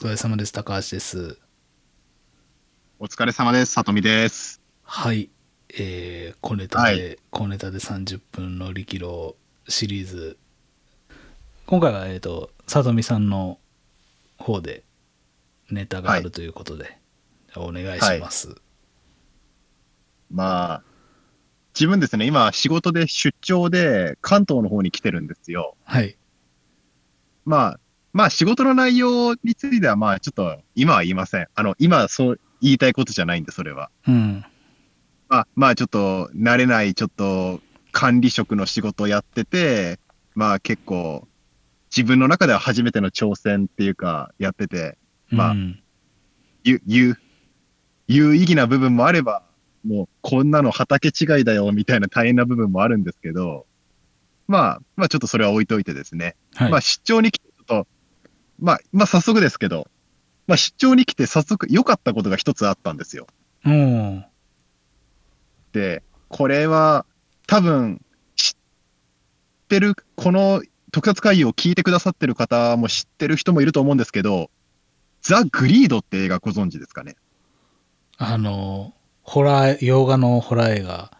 疲れ様です。高橋です。お疲れ様です。さとみです。はい。えー、小ネタで、は小ネタで30分乗り切ろうシリーズ。今回は、えっ、と、さとみさんの方でネタがあるということで、お願いします。まあ、自分ですね、今仕事で出張で関東の方に来てるんですよ。はい。まあ、まあ仕事の内容についてはまあちょっと今は言いません。あの、今そう言いたいことじゃないんで、それは。うん。まあ、まあちょっと慣れないちょっと管理職の仕事をやってて、まあ結構自分の中では初めての挑戦っていうかやってて、まあうん有、有、有意義な部分もあれば、もうこんなの畑違いだよみたいな大変な部分もあるんですけど、まあ、まあちょっとそれは置いといてですね。はい。まあ出張に来てまあ、まあ早速ですけど、まあ出張に来て早速良かったことが一つあったんですよ。うん。で、これは多分知ってる、この特撮会議を聞いてくださってる方も知ってる人もいると思うんですけど、ザ・グリードって映画ご存知ですかね？あの、ホラー、洋画のホラー映画。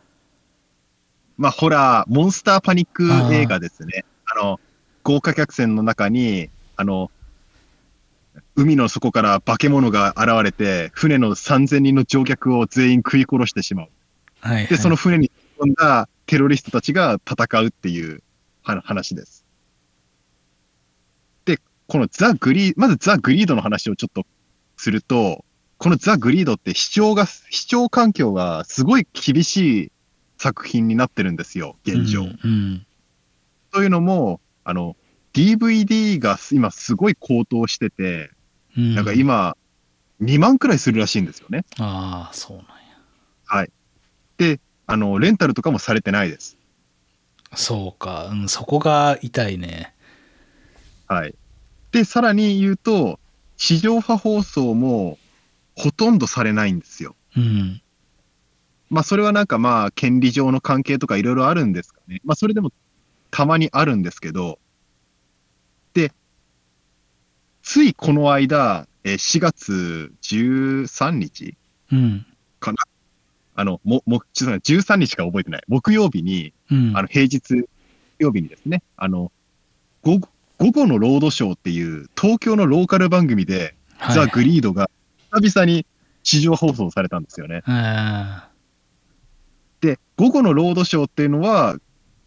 まあ、ホラー、モンスターパニック映画ですね。あの、豪華客船の中に、あの、海の底から化け物が現れて、船の3000人の乗客を全員食い殺してしまう。はい、はい。で、その船に飛んだテロリストたちが戦うっていうは話です。で、このザ・グリー、まずザ・グリードの話をちょっとすると、このザ・グリードって視聴が、視聴環境がすごい厳しい作品になってるんですよ、現状。うんうん。というのも、あの、DVD が今すごい高騰してて、うんなんか今、2万くらいするらしいんですよね。ああ、そうなんや。はい。で、あの、レンタルとかもされてないです。そうか。うん、そこが痛いね。はい。で、さらに言うと、地上波放送もほとんどされないんですよ。うん。まあ、それはなんかまあ、権利上の関係とかいろいろあるんですかね。まあ、それでもたまにあるんですけど、で、ついこの間、えー4月13日うん。かな？あの、も、も、ちょっと待って13日しか覚えてない。木曜日に、うん。あの、平日曜日にですね、あの、午後午後のロードショーっていう東京のローカル番組で、はいザ・グリードが久々に地上放送されたんですよね。あで、午後のロードショーっていうのは、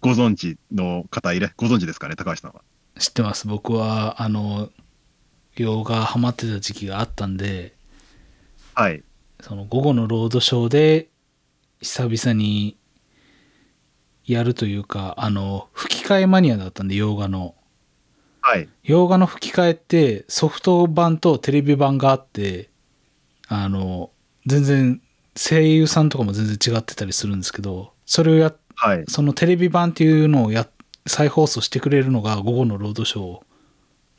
ご存知の方いら、ご存知ですかね、高橋さんは？ー知ってます。僕は、あの、洋画ハマってた時期があったんで、はい。その午後のロードショーで、久々にやるというか、あの、吹き替えマニアだったんで、洋画の。はい。洋画の吹き替えってソフト版とテレビ版があってあの全然声優さんとかも全然違ってたりするんですけどそれをやはい。そのテレビ版っていうのをや再放送してくれるのが午後のロードショー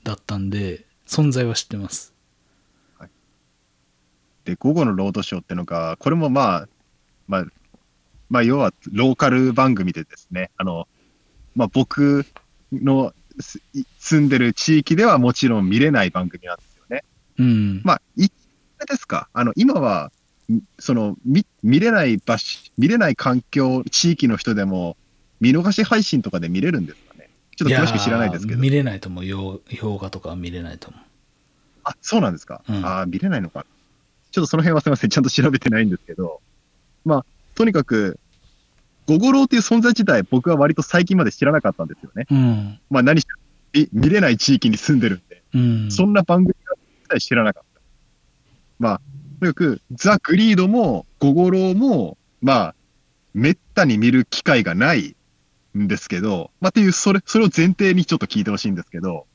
だったんで存在は知ってますで、午後のロードショーってのが、これもまあ、まあ、まあ、要はローカル番組でですね、あの、まあ僕の住んでる地域ではもちろん見れない番組なんですよね。うん、まあ、い、ですか、あの、今は、んその、見、見れない場所、見れない環境、地域の人でも、見逃し配信とかで見れるんです。ちょっと詳しく知らないですけど見。れないと思う洋洋画とかは見れないと思うあ、そうなんですか。うんああ、見れないのか。ちょっとその辺はすみません。ちゃんと調べてないんですけど。まあ、とにかく、ゴゴロウっていう存在自体、僕は割と最近まで知らなかったんですよね。うんまあ、何しろ、見見れない地域に住んでるんで。うんそんな番組が一切知らなかった。まあ、とにかく、ザ・グリードも、ゴゴロウも、まあ、めったに見る機会がないんですけど、まあ、っていう、それ、それを前提にちょっと聞いてほしいんですけど、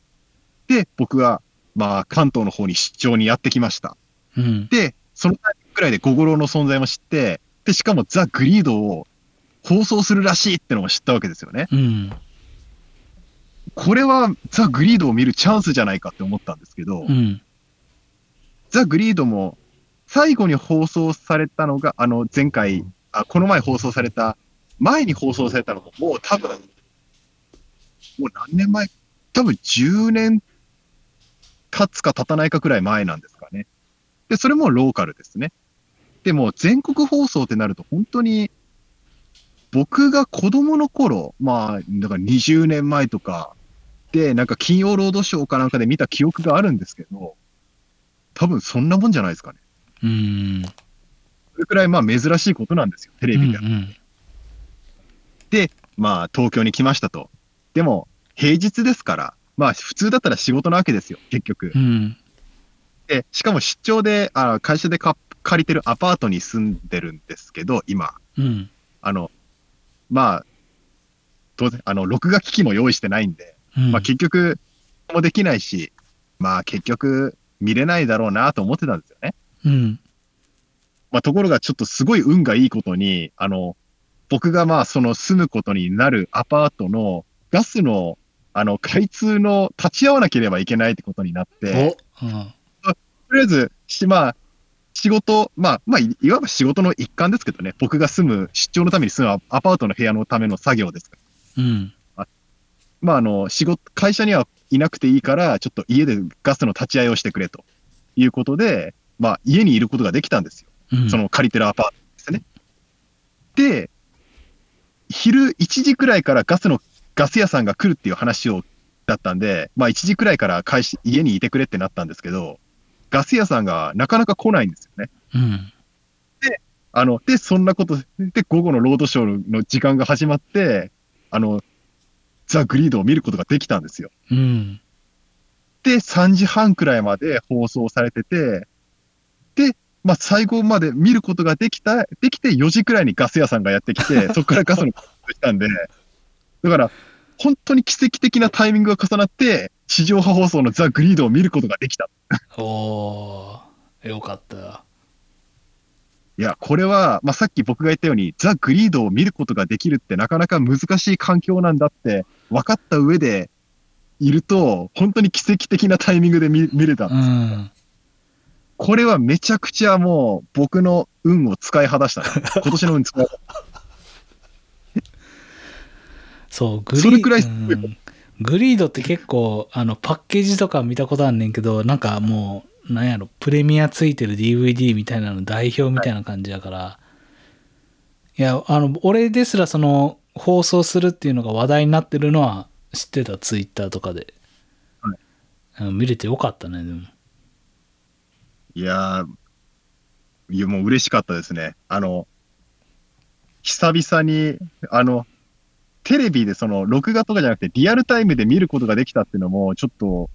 で、僕は、まあ、関東の方に出張にやってきました。うんで、そのタイミングくらいでゴゴロウの存在も知って、で、しかもザ・グリードを放送するらしいってのも知ったわけですよね。うんこれはザ・グリードを見るチャンスじゃないかって思ったんですけど、うんザ・グリードも最後に放送されたのが、あの前回、あこの前放送された、前に放送されたのももう多分、もう何年前多分10年経つか経たないかくらい前なんですかね。で、それもローカルですね。でも、全国放送ってなると、本当に、僕が子供の頃、まあ、だから20年前とか、で、なんか金曜ロードショーかなんかで見た記憶があるんですけど、多分そんなもんじゃないですかね。うん。それくらいまあ珍しいことなんですよ、テレビでは。うんうんで、まあ東京に来ましたと。でも、平日ですから、まあ普通だったら仕事なわけですよ、結局。うん。で、しかも出張で、あ会社でか借りてるアパートに住んでるんですけど、今。うん。あの、まあ、当然、あの、録画機器も用意してないんで、うん。まあ結局、もできないし、まあ結局、見れないだろうなと思ってたんですよね。うん。まあところがちょっとすごい運がいいことに、あの、僕がまあその住むことになるアパートのガスの、あの、開通の立ち会わなければいけないってことになって、おうん。とりあえず、しまあ、仕事、まあ、まあ、いいわば仕事の一環ですけどね、僕が住む、出張のために住むアアパートの部屋のための作業ですから。うん。まあ、あの、仕事、会社にはいなくていいから、ちょっと家でガスの立ち会いをしてくれということで、まあ、家にいることができたんですよ。うん。その借りてるアパートですね。で、昼1時くらいからガスの、ガス屋さんが来るっていう話を、だったんで、まあ1時くらいから会社、家にいてくれってなったんですけど、ガス屋さんがなかなか来ないんですよね。うん。あの、で、そんなこと、で、午後のロードショーの時間が始まって、あの、ザ・グリードを見ることができたんですよ。うん。で、3時半くらいまで放送されてて、で、まあ、最後まで見ることができた、できて4時くらいにガス屋さんがやってきて、そこからガスの放送したんで、だから、本当に奇跡的なタイミングが重なって、地上波放送のザ・グリードを見ることができた。おー、よかった。いや、これは、まあ、さっき僕が言ったように、ザ・グリードを見ることができるってなかなか難しい環境なんだって分かった上でいると、本当に奇跡的なタイミングで見見れたんうですよ。ん。これはめちゃくちゃもう僕の運を使い果たしたな。今年の運使い果たした。そう、グリそれくらいすうんグリードって結構、あの、パッケージとか見たことあんねんけど、なんかもう、なんやろ、プレミアついてる DVD みたいなの代表みたいな感じやから、い、や、あの、俺ですらその、放送するっていうのが話題になってるのは知ってた、ツイッターとかで。はいうん見れてよかったね、でも。いやー、いやもう嬉しかったですね。あの、久々に、あの、テレビでその、録画とかじゃなくて、リアルタイムで見ることができたっていうのも、ちょっと、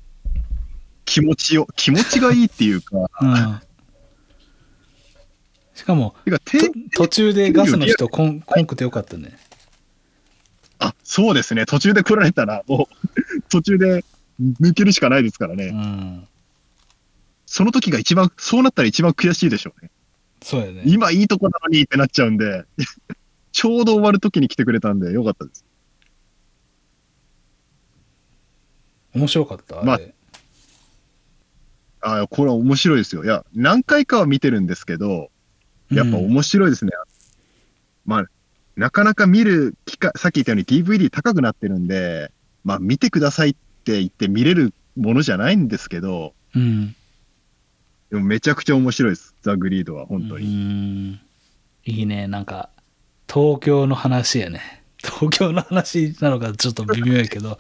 気持ちよ、気持ちがいいっていうか、うん。しかも、てか、途中でガスの人こんこんくてよかったね。あ、そうですね。途中で来られたら、もう、途中で抜けるしかないですからね。うん。その時が一番、そうなったら一番悔しいでしょうね。そうやね。今いいとこなのにってなっちゃうんで、ちょうど終わる時に来てくれたんで、よかったです。面白かった？まああれあこれは面白いですよ。いや、何回かは見てるんですけど、やっぱうん面白いですね。まあ、なかなか見る機会、さっき言ったように DVD 高くなってるんで、まあ見てくださいって言って見れるものじゃないんですけど、うん。でもめちゃくちゃ面白いです。ザ・グリードは、本当うに。ん。いいね。なんか、東京の話やね。東京の話なのかちょっと微妙やけど、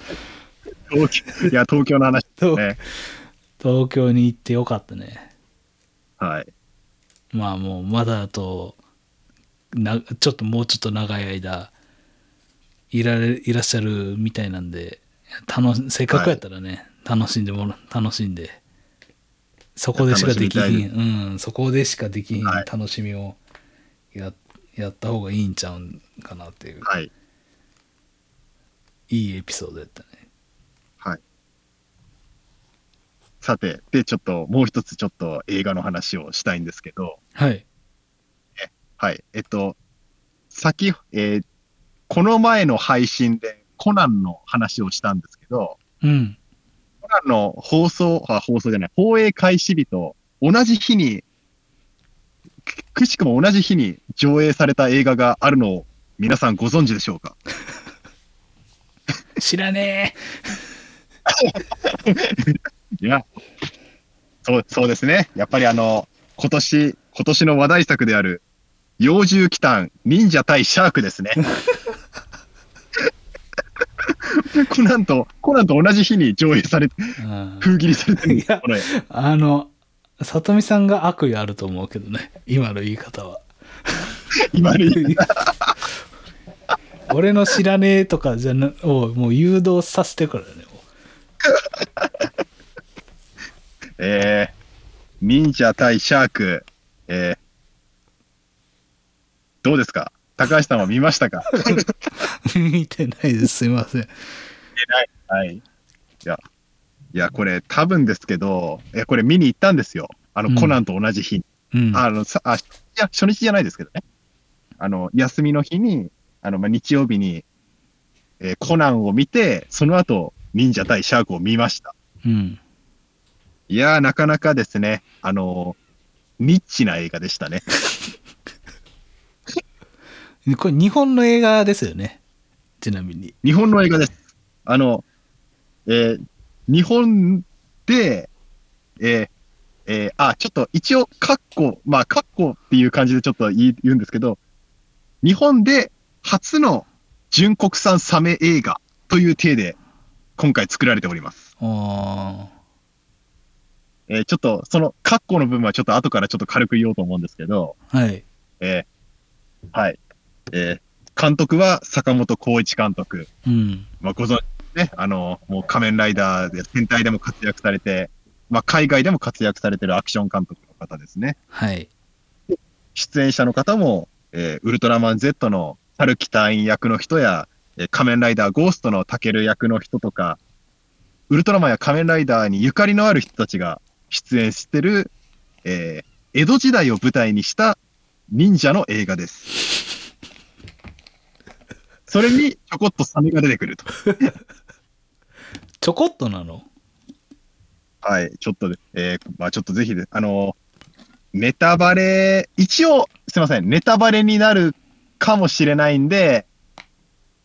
東京いや、東京の話です 東ね。東京に行ってよかったね。はい。まあもう、まだあと、なちょっともうちょっと長い間、いられいらっしゃるみたいなんで、楽しせっかくやったらね、楽しんでもら、楽しんで、そこでしかできひん、うん、そこでしかできひんはい楽しみをや,、やった方がいいんちゃうんかなっていう、はい。いいエピソードやったね。はい。さて、で、ちょっと、もう一つちょっと映画の話をしたいんですけど、はい。はい。えっと、先、えーこの前の配信でコナンの話をしたんですけど、うん。コナンの放送、あ、放送じゃない、放映開始日と同じ日に、くくしくも同じ日に上映された映画があるのを皆さんご存知でしょうか？知らねいや、そう、そうですね。やっぱりあの、今年、今年の話題作である、幼獣騎譚、忍者対シャークですね。コナンと、コナンと同じ日に上映されて、うん封切りされてるんですいやこれ。あの、里見さんが悪意あると思うけどね、今の言い方は。今の言い 俺の知らねえとかじゃな、をもう誘導させてくるね。も えー、忍者対シャーク、えー、どうですか？高橋さんは見ましたか？う 見てないです。すいません。はい。いや、いや、これ多分ですけど、いや、これ見に行ったんですよ。あの、うんコナンと同じ日に。うん。あの、さ、あ、いや、初日じゃないですけどね。あの、休みの日に、あの、まあ、日曜日に、えーコナンを見て、その後、忍者対シャークを見ました。うん。いやー、なかなかですね、あのーニッチな映画でしたね。これ日本の映画ですよね。ちなみに。日本の映画です。あの、えー日本で、えーえーあ、ちょっと一応、カッコ、まあ、カッコっていう感じでちょっと言うんですけど、日本で初の純国産サメ映画という体で今回作られております。あえーちょっと、そのカッコの部分はちょっと後からちょっと軽く言おうと思うんですけど、あ。はい。えーはい。えー監督は坂本浩一監督。うん。まあ、ご存知ね、あの、もう仮面ライダーで、戦隊でも活躍されて、まあ、海外でも活躍されてるアクション監督の方ですね。はい。出演者の方も、えーウルトラマン Z の春樹隊員役の人や、えー仮面ライダーゴーストのタケル役の人とか、ウルトラマンや仮面ライダーにゆかりのある人たちが出演してる、えー江戸時代を舞台にした忍者の映画です。それにちょこっとサメが出てくると。ちょこっとなの？はい、ちょっとで、えーまあちょっとぜひで、あのネタバレ、一応、すいません、ネタバレになるかもしれないんで、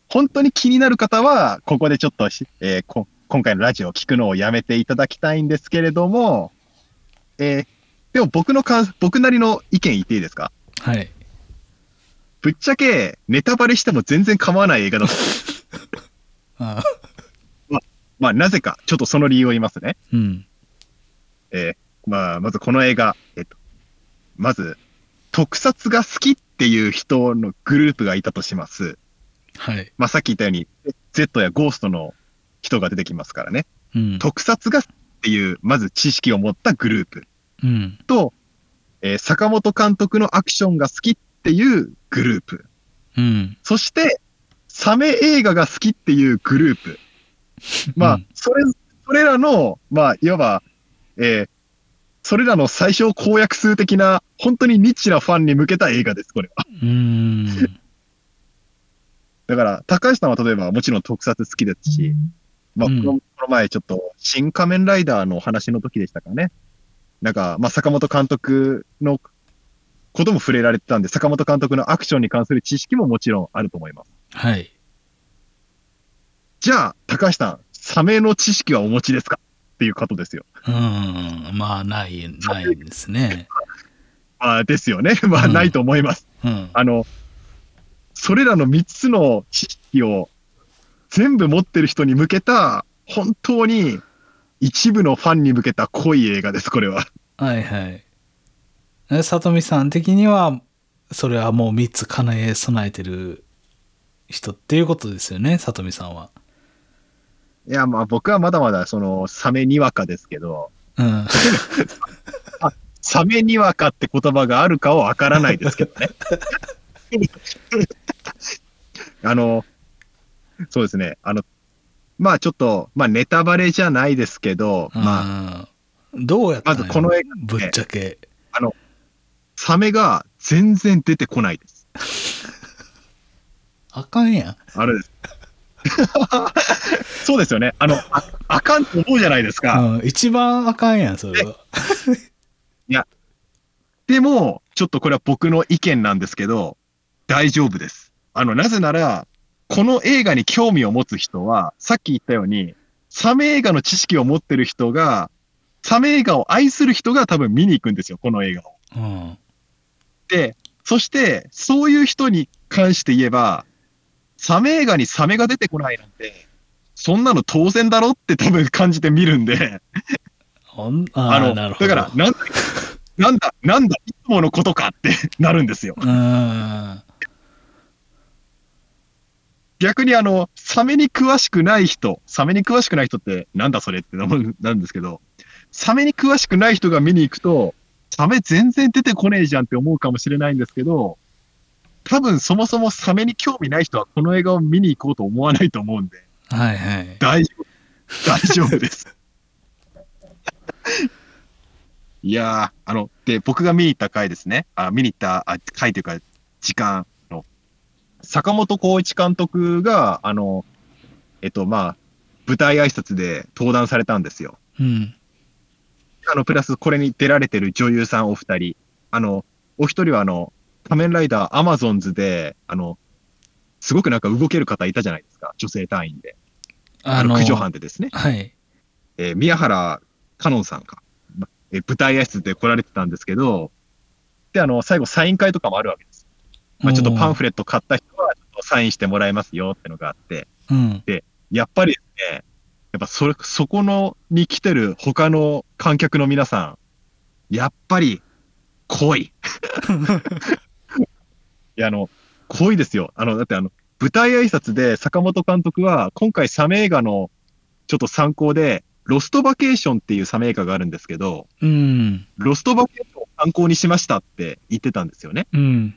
本当に気になる方は、ここでちょっとし、えーこ今回のラジオを聞くのをやめていただきたいんですけれども、えーでも僕のかん、僕なりの意見言っていいですか？はい。ぶっちゃけ、ネタバレしても全然構わない映画だと。あまあ、なぜか、ちょっとその理由を言いますね。うん。えーまあ、まずこの映画、えっと、まず、特撮が好きっていう人のグループがいたとします。はい。まあ、さっき言ったように、Z やゴーストの人が出てきますからね。うん。特撮がっていう、まず知識を持ったグループうん。と、えー坂本監督のアクションが好きっていうグループ。うん。そして、サメ映画が好きっていうグループ。まあ、うんそれ、それらの、まあ、いわば、えーそれらの最小公約数的な、本当にニッチなファンに向けた映画です、これは。うーん。だから、高橋さんは例えばもちろん特撮好きですし、まあ、うんこのこの前ちょっと、新仮面ライダーのお話の時でしたかね。なんか、まあ、坂本監督のことも触れられてたんで、坂本監督のアクションに関する知識ももちろんあると思います。はい。じゃあ、高橋さん、サメの知識はお持ちですか？っていうことですよ。うん。まあ、ない、ないですね。ま あ、ですよね。まあ、うんないと思います。うん。あの、それらの3つの知識を全部持ってる人に向けた、本当に一部のファンに向けた濃い映画です、これは。はいはい。え里見さん的には、それはもう3つ叶え備えてる人っていうことですよね、里見さんは。いや、まあ僕はまだまだその、サメにわかですけど、うん。サメにわかって言葉があるかはわからないですけどね。あの、そうですね。あの、まあちょっと、まあネタバレじゃないですけど、まあ、あ、どうやったまずこの映画ねぶっちゃけ。サメが全然出てこないです。あかんやん。あれです。そうですよね。あの、ああかんと思うじゃないですか。うん、一番あかんやん、それは。でも、ちょっとこれは僕の意見なんですけど、大丈夫です。あの、なぜなら、この映画に興味を持つ人は、さっき言ったように、サメ映画の知識を持ってる人が、サメ映画を愛する人が多分見に行くんですよ、この映画を。うん。で、そして、そういう人に関して言えば、サメ映画にサメが出てこないなんて、そんなの当然だろって多分感じて見るんで、ああの。だから、なんだ、なんだ、なんだ、いつものことかって なるんですよ。逆にあの、サメに詳しくない人、サメに詳しくない人って、なんだそれってななんですけど、サメに詳しくない人が見に行くと、サメ全然出てこねえじゃんって思うかもしれないんですけど、多分そもそもサメに興味ない人はこの映画を見に行こうと思わないと思うんで、はいはい。大丈夫。大丈夫です。いやー、あの、で、僕が見に行った回ですね。あ見に行ったあ回というか、時間の、坂本浩一監督が、あの、えっと、まあ、舞台挨拶で登壇されたんですよ。うん。あの、プラスこれに出られてる女優さんお二人。あの、お一人はあの、仮面ライダーアマゾンズで、あの、すごくなんか動ける方いたじゃないですか。女性隊員で。あの、駆除班でですね。はい。えー宮原かのんさんか、まえー舞台挨拶で来られてたんですけど、で、あの、最後サイン会とかもあるわけです。まあ、ちょっとパンフレット買った人は、サインしてもらえますよってのがあって、うん。やっぱりですね、やっぱそれ、そこの、に来てる他の観客の皆さん、やっぱり、濃い。いや、あの、濃いですよ。あの、だってあの、舞台挨拶で坂本監督は、今回サメ映画のちょっと参考で、ロストバケーションっていうサメ映画があるんですけど、うん。ロストバケーションを参考にしましたって言ってたんですよね。うん。で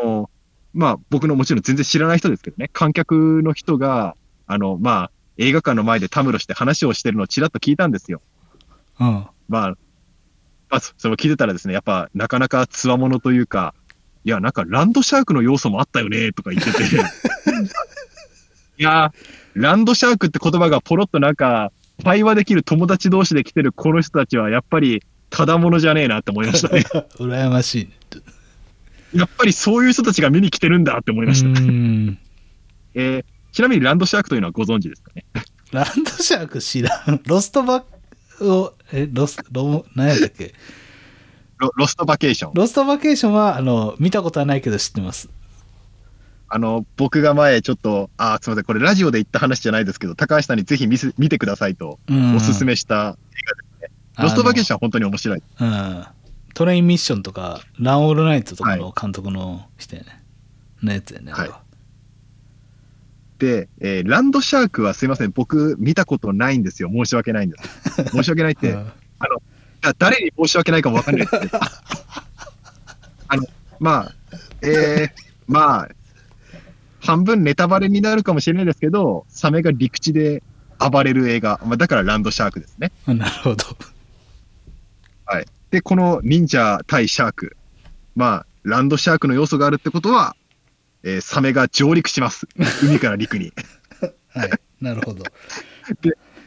あの、まあ、僕のもちろん全然知らない人ですけどね、観客の人が、あの、まあ、映画館の前でたむろして話をしてるのをちらっと聞いたんですよ。うん。まあ、まあ、そそれを聞いてたらですね、やっぱなかなか強者というか、いや、なんかランドシャークの要素もあったよね、とか言ってて。いや、ランドシャークって言葉がポロッとなんか、会話できる友達同士で来てるこの人たちは、やっぱり、ただものじゃねえなって思いましたね。羨ましいね。やっぱりそういう人たちが見に来てるんだって思いました。うん。えーちなみにランドシャークというのはご存知ですかね？ランドシャーク知らん？ロストバを、え、ロス、ロ、何やったっけ？ロロストバケーション。ロストバケーションは、あの、見たことはないけど知ってます。あの、僕が前ちょっと、あー、すみません、これラジオで言った話じゃないですけど、高橋さんにぜひ見せ見てくださいとうん。おすすめした映画ですね。ロストバケーションは本当に面白い。うん。トレインミッションとか、ランオールナイトとかの監督の人やね。のやつやね。はで、えーランドシャークはすいません、僕見たことないんですよ。申し訳ないんです。申し訳ないって、うんだ誰に申し訳ないかもわかんないですけど。あの、まあ、えー、まあ、半分ネタバレになるかもしれないですけど、サメが陸地で暴れる映画。まあ、だからランドシャークですね。なるほど。で、この忍者対シャーク。まあ、ランドシャークの要素があるってことは、えーサメが上陸します。海から陸に。はい。なるほど。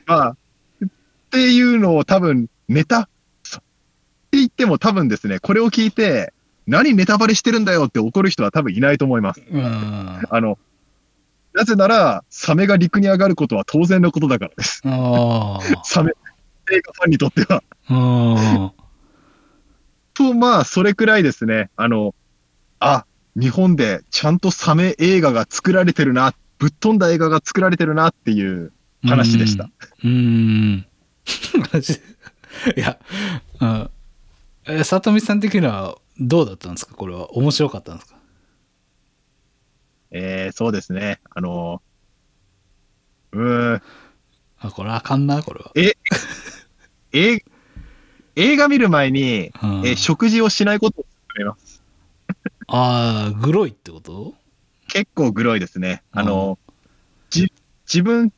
まあ、っていうのを多分、ネタ、そって言っても多分ですね、これを聞いて、何ネタバレしてるんだよ？って怒る人は多分いないと思います。うん。あの、なぜなら、サメが陸に上がることは当然のことだからです。あ サメ、映画ファンにとっては。と、まあ、それくらいですね、あの、あ、日本でちゃんとサメ映画が作られてるな、ぶっ飛んだ映画が作られてるなっていう話でした。うん。うん。いや、うん。え、里見さん的にはどうだったんですか？これは。面白かったんですか？えー、そうですね。あの、うーん、あ、これあかんな、これは。え 映画見る前に、うんえー食事をしないことを勧めます。ああ、グロいってこと？結構グロいですね。あの、じ自分、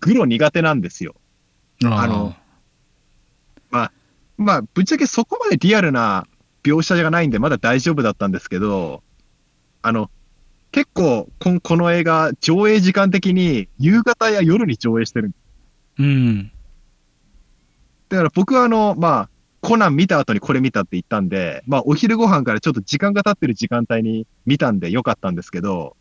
グロ苦手なんですよ。あの、まあ、ぶっちゃけそこまでリアルな描写がないんで、まだ大丈夫だったんですけど、あの、結構こん、この映画、上映時間的に夕方や夜に上映してる。うん。だから僕はあの、まあ、コナン見た後にこれ見たって言ったんで、まあ、お昼ご飯からちょっと時間が経ってる時間帯に見たんでよかったんですけど、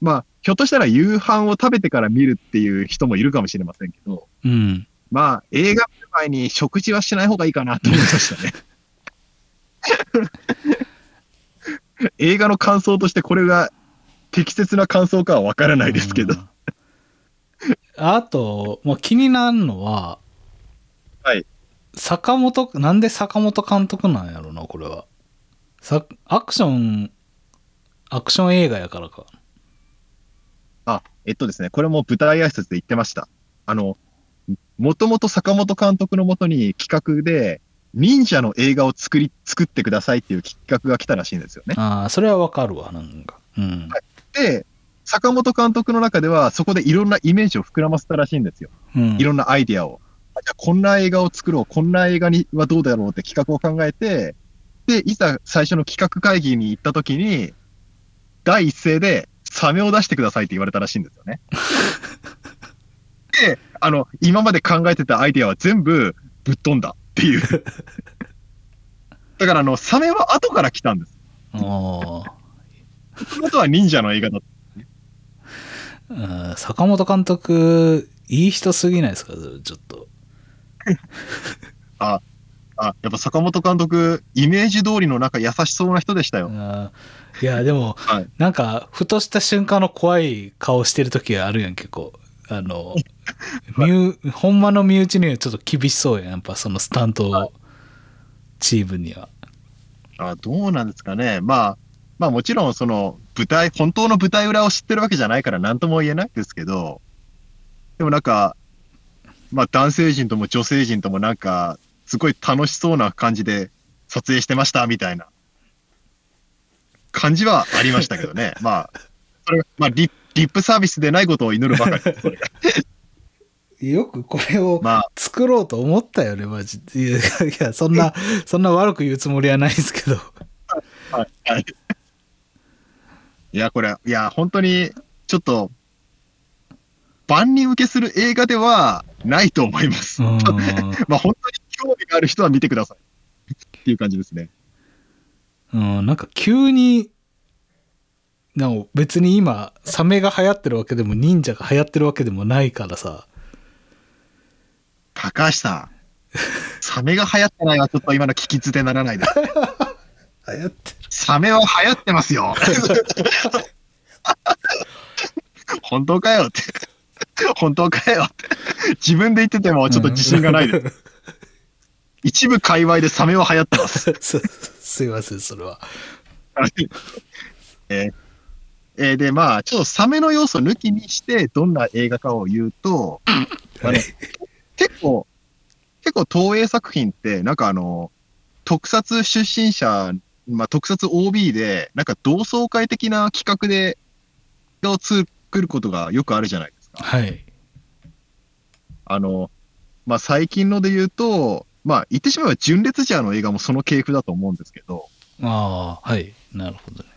まあ、ひょっとしたら夕飯を食べてから見るっていう人もいるかもしれませんけど、うん。まあ、映画見る前に食事はしない方がいいかなと思いましたね。映画の感想としてこれが適切な感想かはわからないですけど。うんあと、まあ、気になるのは、はい。坂本、なんで坂本監督なんやろな、これは。さアクション、アクション映画やからか。あ、えっとですね、これも舞台挨拶で言ってました。あの、もともと坂本監督のもとに企画で、忍者の映画を作り、作ってくださいっていう企画が来たらしいんですよね。ああ、それはわかるわ、なんか。うん。で、坂本監督の中では、そこでいろんなイメージを膨らませたらしいんですよ。うんいろんなアイディアを。あじゃあこんな映画を作ろう、こんな映画にはどうだろうって企画を考えて、で、いざ最初の企画会議に行った時に、第一声で、サメを出してくださいって言われたらしいんですよね。で、あの、今まで考えてたアイディアは全部ぶっ飛んだっていう。だから、あの、サメは後から来たんです。あもともとは忍者の映画だった。あ、坂本監督、いい人すぎないですか、ちょっと。あ、やっぱ坂本監督、イメージ通りのなんか優しそうな人でしたよ。いや、でも、はいなんか、ふとした瞬間の怖い顔してる時あるやん、結構。あの、身内ほんまの身内にはちょっと厳しそうやん、やっぱそのスタントチームには。あどうなんですかね。まあ、まあもちろんその舞台、本当の舞台裏を知ってるわけじゃないから何とも言えないですけど、でもなんか、まあ男性陣とも女性陣ともなんか、すごい楽しそうな感じで撮影してましたみたいな感じはありましたけどね。まあ、それが、まあリリップサービスでないことを祈るばかり よくこれをまあ、作ろうと思ったよね、マジで。いや、いやそんな、そんな悪く言うつもりはないですけど。はい。はい。いや、これ、いや、本当に、ちょっと、万人受けする映画ではないと思います。うん。まあ、本当に興味がある人は見てください。っていう感じですね。うん、なんか急に、なんか別に今、サメが流行ってるわけでも忍者が流行ってるわけでもないからさ。高橋さん、サメが流行ってないはちょっと今の聞き捨てならないです。流行ってる。サメは流行ってますよ。本当かよって。本当かよって。自分で言っててもちょっと自信がないです。一部界隈でサメは流行ってます。すすいません、それは。はいえーえーで、まあ、ちょっとサメの要素抜きにして、どんな映画かを言うと、あのはい結構、結構東映作品って、なんかあの、特撮出身者、まあ、特撮 OB で、なんか同窓会的な企画で、を作ることがよくあるじゃない。はい。あの、まあ、最近ので言うと、まあ、言ってしまえば純烈ジャーの映画もその系譜だと思うんですけど、ああ、はい。なるほどね。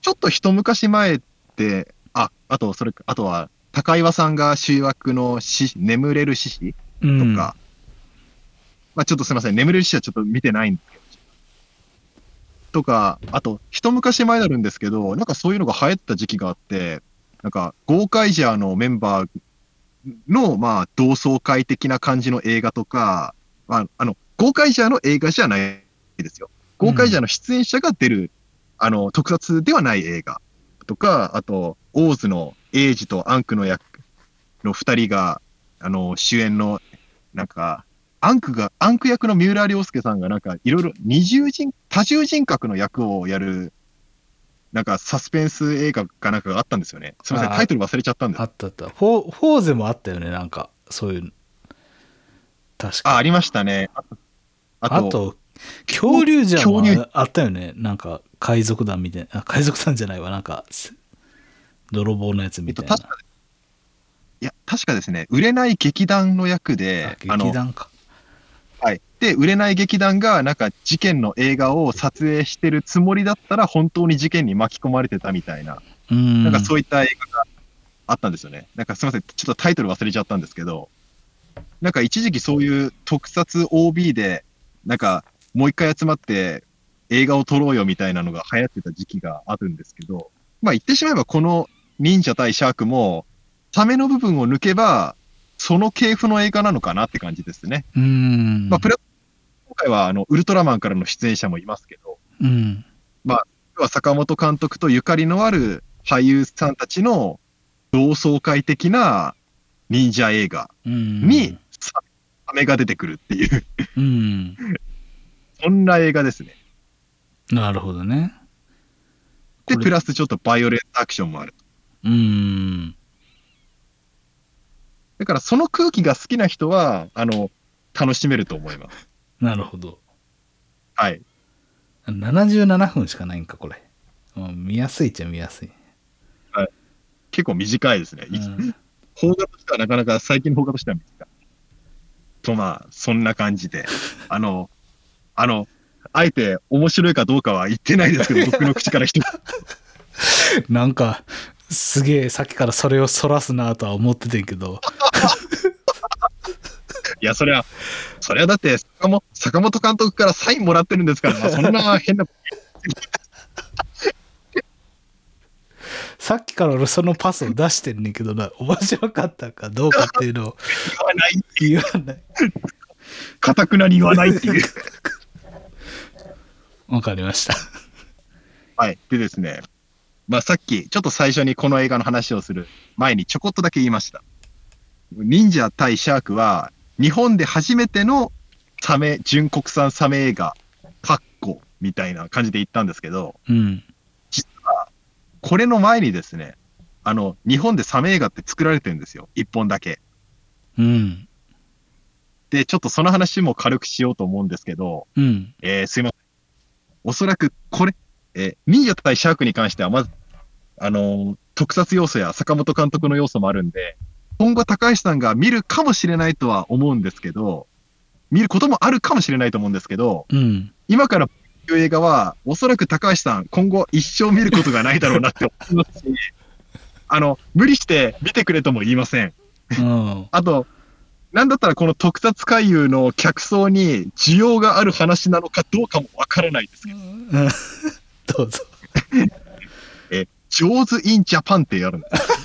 ちょっと一昔前って、あ、あと、それ、あとは、高岩さんが主役のし眠れる獅子とうん。か、まあちょっとすみません、眠れる獅子はちょっと見てないんですけど、とか、あと、一昔前になるんですけど、なんかそういうのが流行った時期があって、なんか、ゴーカイジャーのメンバーの、まあ、同窓会的な感じの映画とか、まあ、あの、ゴーカイジャーの映画じゃないですよ。ゴーカイジャーの出演者が出る、あの、特撮ではない映画とか、あと、オーズのエイジとアンクの役の二人が、あの、主演の、なんか、アンクが、アンク役の三浦亮介さんがなんか、いろいろ二重人、多重人格の役をやる、なんかサスペンス映画かなんかがあったんですよね。すみません、あタイトル忘れちゃったんですあ。ったあった。フォー、ゼもあったよね、なんか、そういうの。確あ、か。ありましたね。あと、あと、恐竜じゃん竜あったよね。なんか、海賊団みたいな。あ海賊団じゃないわ。なんか、す泥棒のやつえっと、みたいな。確か、いや、確かですね、売れない劇団の役で、あ劇団か。売れない劇団が、なんか事件の映画を撮影してるつもりだったら、本当に事件に巻き込まれてたみたいな、うん。なんかそういった映画があったんですよね。なんかすみません、ちょっとタイトル忘れちゃったんですけど、なんか一時期そういう特撮 OB で、なんかもう一回集まって映画を撮ろうよみたいなのが流行ってた時期があるんですけど、まあ言ってしまえばこの忍者対シャークも、ための部分を抜けば、その系譜の映画なのかなって感じですね。うん。まあ、プラ今回はあのウルトラマンからの出演者もいますけど、うん。要は坂本監督とゆかりのある俳優さんたちの同窓会的な忍者映画うん。にサメが出てくるっていう、うん。そんな映画ですね。なるほどね。で、プラスちょっとバイオレンスアクションもある。うん。だからその空気が好きな人は、あの、楽しめると思います。なるほど。はい。77分しかないんか、これ。うん見やすいっちゃ見やすい。結構短いですね。うん邦画としてはなかなか最近の邦画としては短い。とまあ、そんな感じで。あの、あの、あえて面白いかどうかは言ってないですけど、僕の口から一つ。なんか、すげえさっきからそれをそらすなとは思っててんけど、いや、それは、それはだって坂本、坂本監督からサインもらってるんですから、まあ、そんな変な、さっきから俺そのパスを出してんねんけどな、面白かったかどうかっていうのを言わない、言わない。かたくなに言わないっていう。わかりました。はい。でですね、まあさっき、ちょっと最初にこの映画の話をする前にちょこっとだけ言いました。忍者対シャークは、日本で初めてのサメ、純国産サメ映画、カッコみたいな感じで言ったんですけど、うん。これの前にですね、あの、日本でサメ映画って作られてるんですよ。一本だけ。うん。で、ちょっとその話も軽くしようと思うんですけど、うん。えーすいません。おそらくこれ、えー忍者対シャークに関しては、まず、あのー特撮要素や坂本監督の要素もあるんで、今後高橋さんが見るかもしれないとは思うんですけど、見ることもあるかもしれないと思うんですけど、うん。今から言う映画は、おそらく高橋さん、今後一生見ることがないだろうなって思いますし、あの、無理して見てくれとも言いません。うん。あと、なんだったらこの特撮回遊の客層に需要がある話なのかどうかもわからないですけど、う んどうぞ。ジョーズ・イン・ジャパンってやるんです。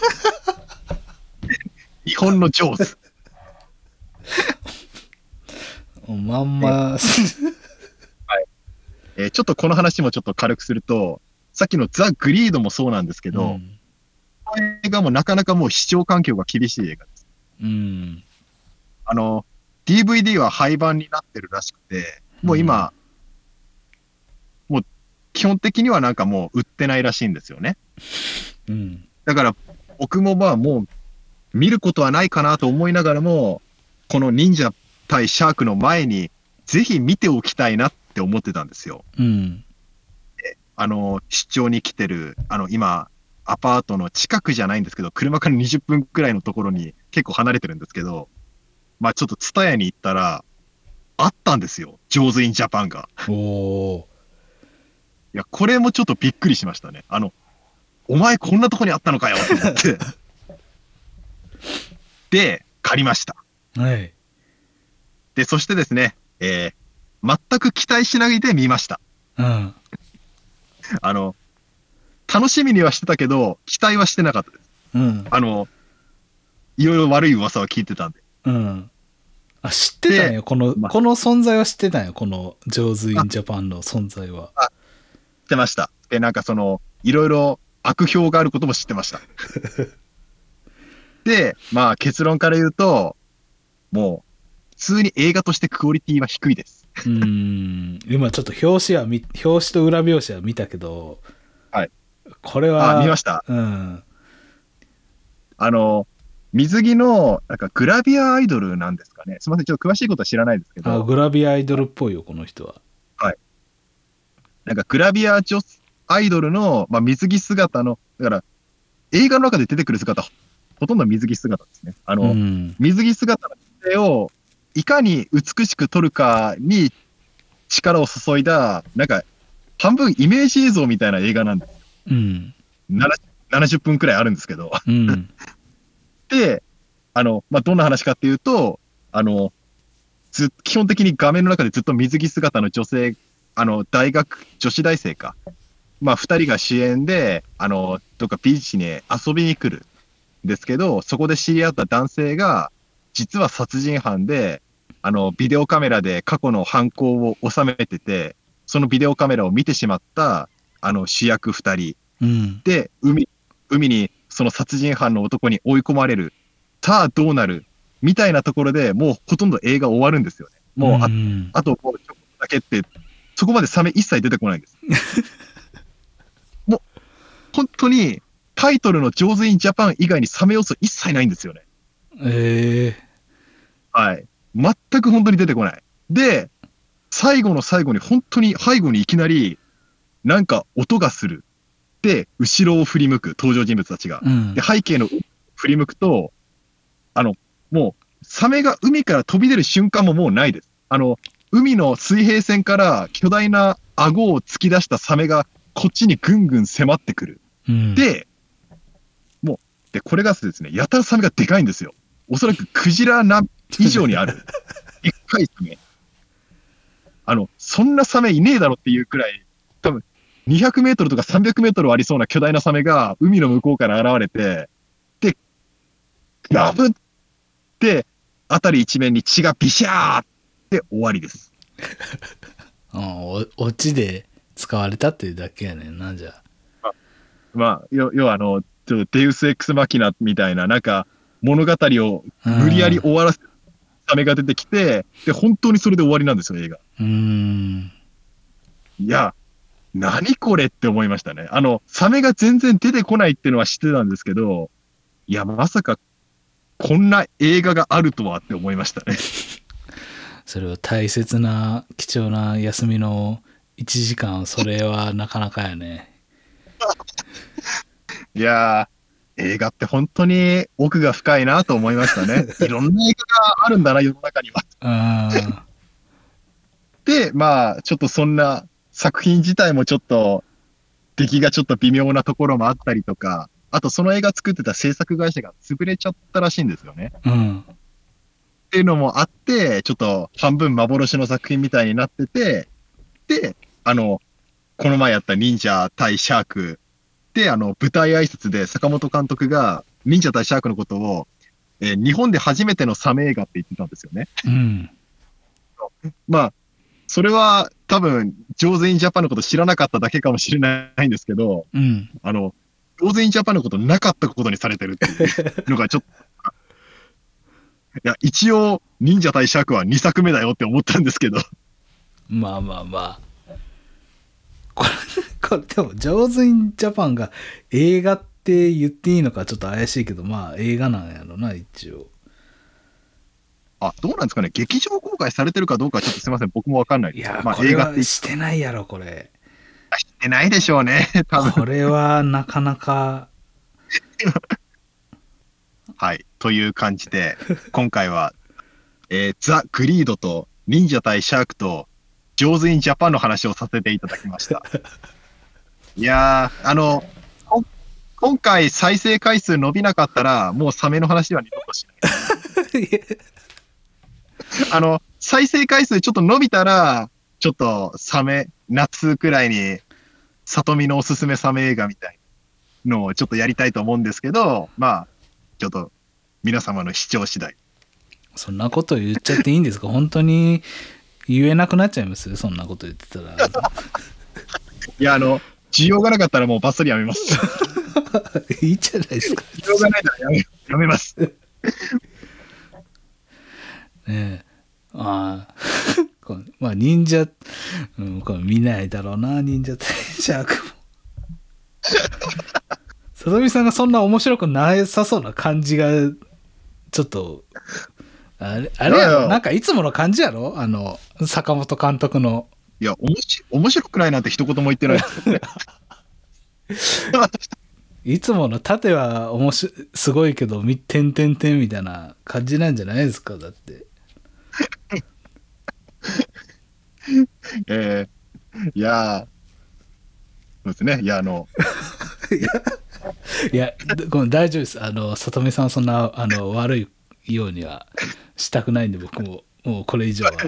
日本のジョーズ。まんま、えーちょっとこの話もちょっと軽くすると、さっきのザ・グリードもそうなんですけど、うんこの映画もなかなかもう視聴環境が厳しい映画です。うん。あの、DVD は廃盤になってるらしくて、もう今、もう基本的にはなんかもう売ってないらしいんですよね。うん。だから僕もまあもう見ることはないかなと思いながらも、この忍者対シャークの前にぜひ見ておきたいなって思ってたんですよ。うん。あの、出張に来てる、あの今、アパートの近くじゃないんですけど、車から20分くらいのところに結構離れてるんですけど、まあちょっとツタヤに行ったら、あったんですよ。上手インジャパンが。おおいや、これもちょっとびっくりしましたね。あの、お前こんなとこにあったのかよって思って。で、借りました。ー。はい。で、そしてですね、えー全く期待しないで見ました。うん。あの、楽しみにはしてたけど、期待はしてなかったです。うん。あの、いろいろ悪い噂は聞いてたんで。うん。あ、知ってたんでよ。この、まあこの存在は知ってたんよ。この、ジョーズ・イン・ジャパンの存在は。知ってました。で、なんかその、いろいろ悪評があることも知ってました。で、まあ結論から言うと、もう、普通に映画としてクオリティは低いです。うーん。今ちょっと表紙は見、表紙と裏表紙は見たけど、はい。これは、あ、見ました？うん。あの、水着の、なんかグラビアアイドルなんですかね。すみません、ちょっと詳しいことは知らないですけあ、ど、グラビアアイドルっぽいよ、この人は。なんかグラビア女アイドルの、まあ、水着姿の、だから、映画の中で出てくる姿、ほとんど水着姿ですね。あの、うん。水着姿の女性をいかに美しく撮るかに力を注いだ、なんか、半分イメージ映像みたいな映画なんです。うん。70 70分くらいあるんですけど。うん。で、あの、まあ、どんな話かっていうと、あの、ず、基本的に画面の中でずっと水着姿の女性、あの、大学、女子大生か。まあ、二人が主演で、あの、どっかビーチに遊びに来るんですけど、そこで知り合った男性が、実は殺人犯で、あの、ビデオカメラで過去の犯行を収めてて、そのビデオカメラを見てしまった、あの、主役二人うん。で、海、海にその殺人犯の男に追い込まれる。さあ、どうなる？みたいなところでもうほとんど映画終わるんですよね。もう、あん、あともうちょっとだけって、そこまでサメ一切出てこないんです。もう、本当に、タイトルの上手インジャパン以外にサメ要素一切ないんですよね。ええはい。全く本当に出てこない。で、最後の最後に本当に背後にいきなり、なんか音がする。で、後ろを振り向く登場人物たちが。うんで、。背景の振り向くと、あの、もう、サメが海から飛び出る瞬間ももうないです。あの、海の水平線から巨大な顎を突き出したサメがこっちにぐんぐん迫ってくる。うん、で、で、これがですね、やたらサメがでかいんですよ。おそらくクジラな以上にある。でっかいサメ。あの、そんなサメいねえだろっていうくらい、多分、200メートルとか300メートルありそうな巨大なサメが海の向こうから現れて、で、ガブって、あたり一面に血がビシャーって終わりです。うん、おオチで使われたっていうだけやねんな、じゃあ。まあ、要要はあの、とデウスエクスマキナみたいな、なんか、物語を無理やり終わらせるサメが出てきて、で、本当にそれで終わりなんですよ、映画。うん。いや、何これって思いましたね。あの、サメが全然出てこないっていうのは知ってたんですけど、いや、まさか、こんな映画があるとはって思いましたね。それは大切な貴重な休みの1時間それはなかなかやねいやー、映画って本当に奥が深いなと思いましたね。いろんな映画があるんだな、世の中には。うんで、まあ、ちょっとそんな作品自体もちょっと、出来がちょっと微妙なところもあったりとか、あとその映画作ってた制作会社が潰れちゃったらしいんですよね。うんっていうのもあって、ちょっと半分幻の作品みたいになってて、で、あの、この前やった忍者対シャークで、あの、舞台挨拶で坂本監督が忍者対シャークのことを、えー日本で初めてのサメ映画って言ってたんですよね。うん。まあ、それは多分、上手インジャパンのこと知らなかっただけかもしれないんですけど、うん。あの、上手インジャパンのことなかったことにされてるっていうのがちょっと、いや、一応、忍者対シャークは2作目だよって思ったんですけど、まあまあまあこれこれでも「上手インジャパン」が映画って言っていいのかちょっと怪しいけどまあ映画なんやろな一応あ、どうなんですかね、劇場公開されてるかどうかはちょっとすみません、僕もわかんないいですけど。まあ映画ってしてないやろこれてないでしょうね、多分。これはなかなか はい。という感じで、今回は、えーザ・グリードと忍者対シャークと、上手インジャパンの話をさせていただきました。いやー、あの、こ今回再生回数伸びなかったら、もうサメの話は二度としない。あの、再生回数ちょっと伸びたら、ちょっとサメ、夏くらいに、里見のおすすめサメ映画みたいのをちょっとやりたいと思うんですけど、まあ、ちょっと皆様の視聴次第。そんなこと言っちゃっていいんですか？本当に言えなくなっちゃいます？そんなこと言ってたら。いや、あの、需要がなかったらもうバッサリやめます。いいじゃないですか。需要がないならやめやめます。ねえ。ああまあ忍者、うん、これ見ないだろうな忍者対シャークも。さとみさんがそんな面白くなさそうな感じがちょっとあれあれやいやいやろなんかいつもの感じやろ？あの坂本監督のいや、おもし面白くないなんて一言も言ってないですよね。いつもの縦は面白いすごいけどみ点点点みたいな感じなんじゃないですかだって えー、いやーそうですね。いや、あの、いや、ごめん、大丈夫です。あの、さとみさん、そんな、あの、悪いようにはしたくないんで、僕も、もうこれ以上は。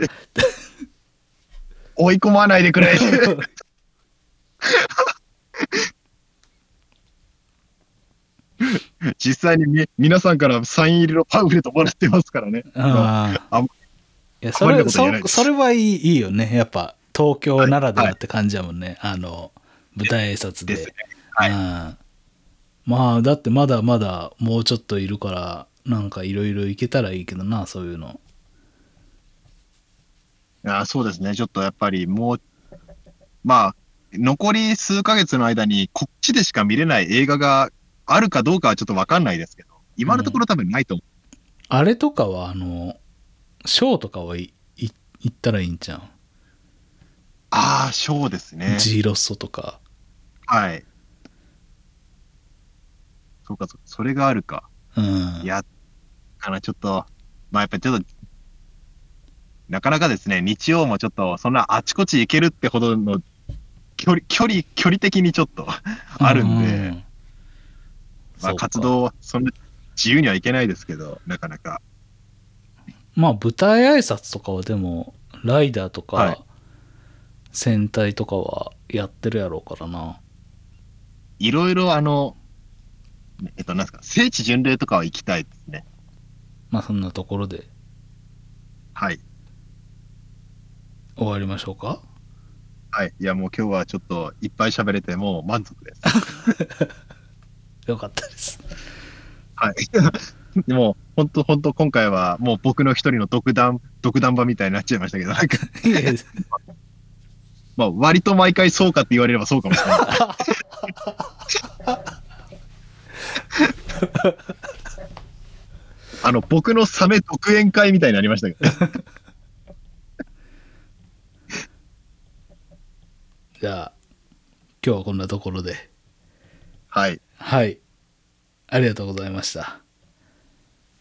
追い込まないでくれ。実際にみ皆さんからサイン入りのパンフレットもらってますからね。ああいやそれそそれはいいいいよね。やっぱ東京ならではって感じやもんね、あの舞台挨拶で。ですね。はい。うん。まあだってまだまだもうちょっといるからなんかいろいろいけたらいいけどなそういうのあそうですね。ちょっとやっぱりもう、まあ、残り数ヶ月の間にこっちでしか見れない映画があるかどうかはちょっとわかんないですけど、今のところ多分ないと思う。あれとかはあのショーとかはいい行ったらいいんちゃう、ああ、ショーですね。G ロッソとかはい。そうか、それがあるか。うんいや、かな、ちょっと、まあやっぱりちょっと、なかなかですね、日曜もちょっと、そんなあちこち行けるってほどの距離、距離、距離的にちょっとあるんで、うまあそうか活動、そんな自由にはいけないですけど、なかなか。まあ舞台挨拶とかはでもライダーとか、はい戦隊とかはやってるやろうからないろいろあの、えっと、なんですか、聖地巡礼とかは行きたいですね。まあそんなところではい。終わりましょうか？はい。いや、もう今日はちょっといっぱい喋れて、もう満足です。よかったですはい。でも、本当本当今回はもう僕の一人の独断、独断場みたいになっちゃいましたけど、なんか、まあ、割と毎回そうかって言われればそうかもしれない。あの、僕のサメ独演会みたいになりましたけど。じゃあ今日はこんなところではい。はいありがとうございました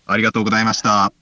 ありがとうございました。